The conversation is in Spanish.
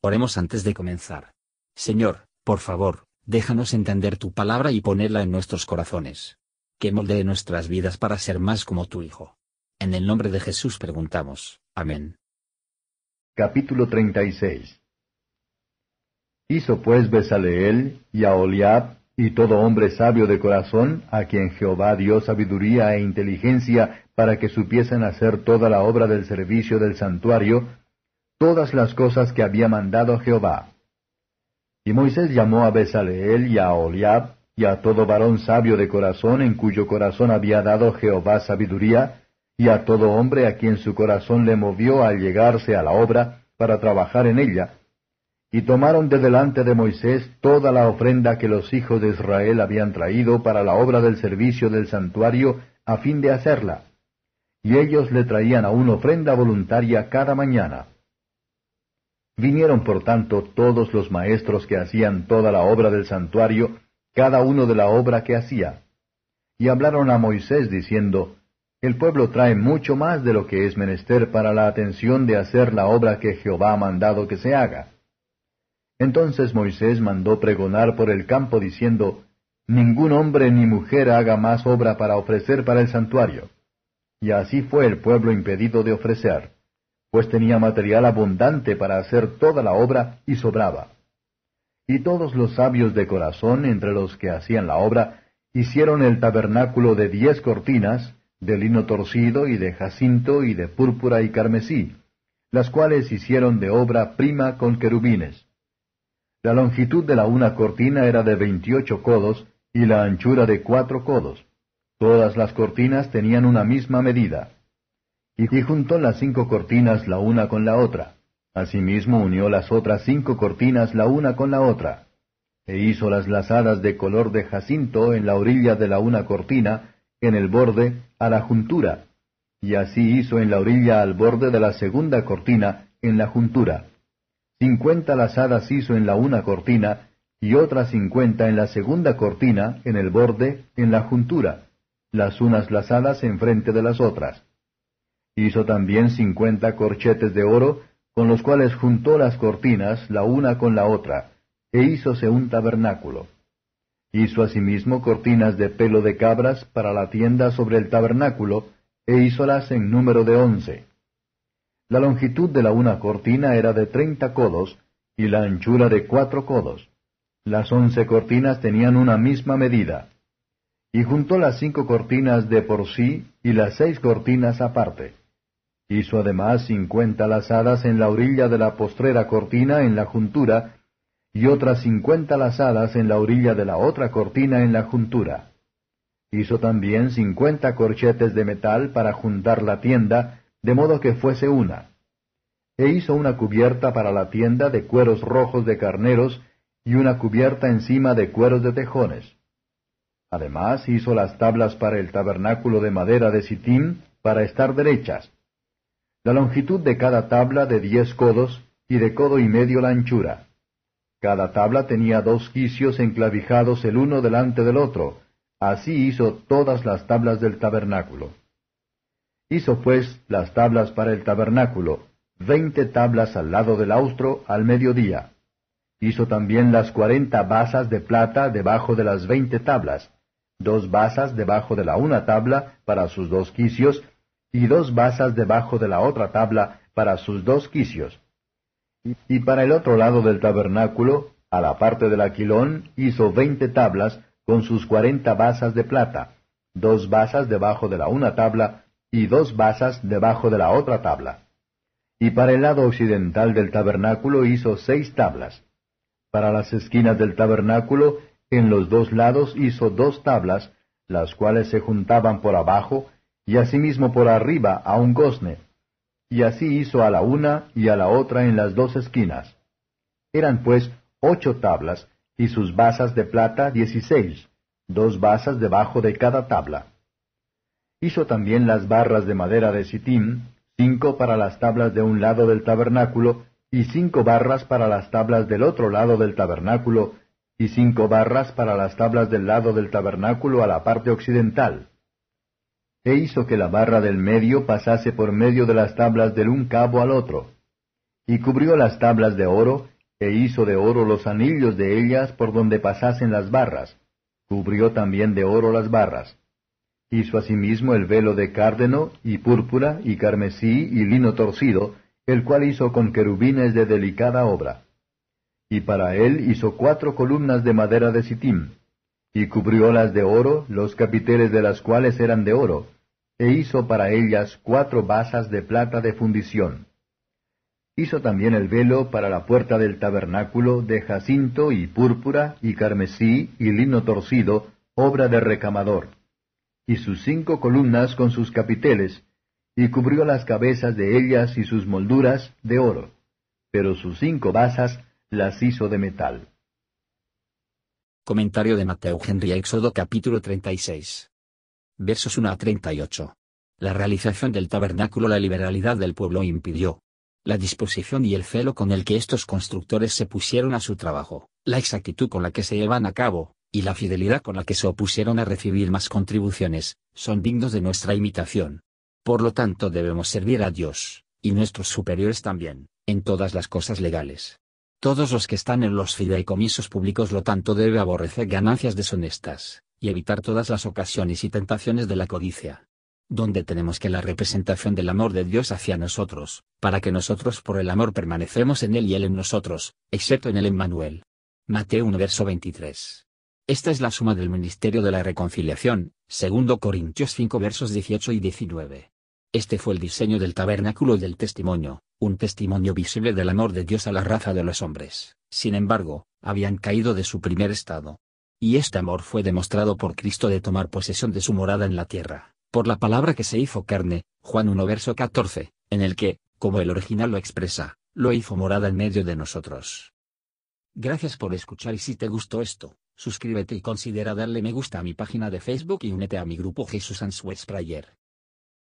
Oremos antes de comenzar. Señor, por favor, déjanos entender tu palabra y ponerla en nuestros corazones. Que moldee nuestras vidas para ser más como tu Hijo. En el nombre de Jesús preguntamos. Amén. Capítulo 36 Hizo pues Besaleel y Aholiab y todo hombre sabio de corazón, a quien Jehová dio sabiduría e inteligencia para que supiesen hacer toda la obra del servicio del santuario, todas las cosas que había mandado Jehová. Y Moisés llamó a Besaleel y a Oliab, y a todo varón sabio de corazón en cuyo corazón había dado Jehová sabiduría, y a todo hombre a quien su corazón le movió al llegarse a la obra para trabajar en ella, y tomaron de delante de Moisés toda la ofrenda que los hijos de Israel habían traído para la obra del servicio del santuario a fin de hacerla. Y ellos le traían aún ofrenda voluntaria cada mañana. Vinieron por tanto todos los maestros que hacían toda la obra del santuario, cada uno de la obra que hacía. Y hablaron a Moisés diciendo, El pueblo trae mucho más de lo que es menester para la atención de hacer la obra que Jehová ha mandado que se haga. Entonces Moisés mandó pregonar por el campo diciendo, Ningún hombre ni mujer haga más obra para ofrecer para el santuario. Y así fue el pueblo impedido de ofrecer pues tenía material abundante para hacer toda la obra y sobraba. Y todos los sabios de corazón entre los que hacían la obra hicieron el tabernáculo de diez cortinas, de lino torcido y de jacinto y de púrpura y carmesí, las cuales hicieron de obra prima con querubines. La longitud de la una cortina era de veintiocho codos y la anchura de cuatro codos. Todas las cortinas tenían una misma medida y juntó las cinco cortinas la una con la otra. Asimismo unió las otras cinco cortinas la una con la otra. E hizo las lazadas de color de jacinto en la orilla de la una cortina, en el borde, a la juntura. Y así hizo en la orilla al borde de la segunda cortina, en la juntura. Cincuenta lazadas hizo en la una cortina, y otras cincuenta en la segunda cortina, en el borde, en la juntura, las unas lazadas enfrente de las otras. Hizo también cincuenta corchetes de oro, con los cuales juntó las cortinas la una con la otra, e hízose un tabernáculo. Hizo asimismo cortinas de pelo de cabras para la tienda sobre el tabernáculo, e hízolas en número de once. La longitud de la una cortina era de treinta codos, y la anchura de cuatro codos. Las once cortinas tenían una misma medida. Y juntó las cinco cortinas de por sí, y las seis cortinas aparte. Hizo además cincuenta lazadas en la orilla de la postrera cortina en la juntura, y otras cincuenta lazadas en la orilla de la otra cortina en la juntura. Hizo también cincuenta corchetes de metal para juntar la tienda, de modo que fuese una. E hizo una cubierta para la tienda de cueros rojos de carneros, y una cubierta encima de cueros de tejones. Además hizo las tablas para el tabernáculo de madera de sitín, para estar derechas la longitud de cada tabla de diez codos, y de codo y medio la anchura. Cada tabla tenía dos quicios enclavijados el uno delante del otro. Así hizo todas las tablas del tabernáculo. Hizo pues las tablas para el tabernáculo, veinte tablas al lado del austro al mediodía. Hizo también las cuarenta basas de plata debajo de las veinte tablas, dos basas debajo de la una tabla para sus dos quicios, y dos basas debajo de la otra tabla para sus dos quicios. Y para el otro lado del tabernáculo, a la parte del aquilón, hizo veinte tablas con sus cuarenta basas de plata, dos basas debajo de la una tabla y dos basas debajo de la otra tabla. Y para el lado occidental del tabernáculo hizo seis tablas. Para las esquinas del tabernáculo, en los dos lados hizo dos tablas, las cuales se juntaban por abajo, y asimismo por arriba a un gozne. Y así hizo a la una y a la otra en las dos esquinas. Eran pues ocho tablas, y sus basas de plata dieciséis, dos basas debajo de cada tabla. Hizo también las barras de madera de sitín, cinco para las tablas de un lado del tabernáculo, y cinco barras para las tablas del otro lado del tabernáculo, y cinco barras para las tablas del lado del tabernáculo a la parte occidental e hizo que la barra del medio pasase por medio de las tablas del un cabo al otro. Y cubrió las tablas de oro, e hizo de oro los anillos de ellas por donde pasasen las barras. Cubrió también de oro las barras. Hizo asimismo el velo de cárdeno, y púrpura, y carmesí, y lino torcido, el cual hizo con querubines de delicada obra. Y para él hizo cuatro columnas de madera de sitim, y cubriólas de oro, los capiteles de las cuales eran de oro, e hizo para ellas cuatro basas de plata de fundición. Hizo también el velo para la puerta del tabernáculo de jacinto y púrpura y carmesí y lino torcido, obra de recamador, y sus cinco columnas con sus capiteles, y cubrió las cabezas de ellas y sus molduras de oro, pero sus cinco basas las hizo de metal. Comentario de Mateo Henry Éxodo capítulo 36. Versos 1 a 38. La realización del tabernáculo la liberalidad del pueblo impidió. La disposición y el celo con el que estos constructores se pusieron a su trabajo, la exactitud con la que se llevan a cabo, y la fidelidad con la que se opusieron a recibir más contribuciones, son dignos de nuestra imitación. Por lo tanto debemos servir a Dios, y nuestros superiores también, en todas las cosas legales. Todos los que están en los fideicomisos públicos lo tanto debe aborrecer ganancias deshonestas, y evitar todas las ocasiones y tentaciones de la codicia. Donde tenemos que la representación del amor de Dios hacia nosotros, para que nosotros por el amor permanecemos en Él y Él en nosotros, excepto en el Emmanuel. Mateo 1 verso 23. Esta es la suma del ministerio de la reconciliación, segundo Corintios 5 versos 18 y 19. Este fue el diseño del tabernáculo del testimonio, un testimonio visible del amor de Dios a la raza de los hombres. Sin embargo, habían caído de su primer estado. Y este amor fue demostrado por Cristo de tomar posesión de su morada en la tierra, por la palabra que se hizo carne, Juan 1 verso 14, en el que, como el original lo expresa, lo hizo morada en medio de nosotros. Gracias por escuchar y si te gustó esto, suscríbete y considera darle me gusta a mi página de Facebook y únete a mi grupo Jesús Answers Prayer.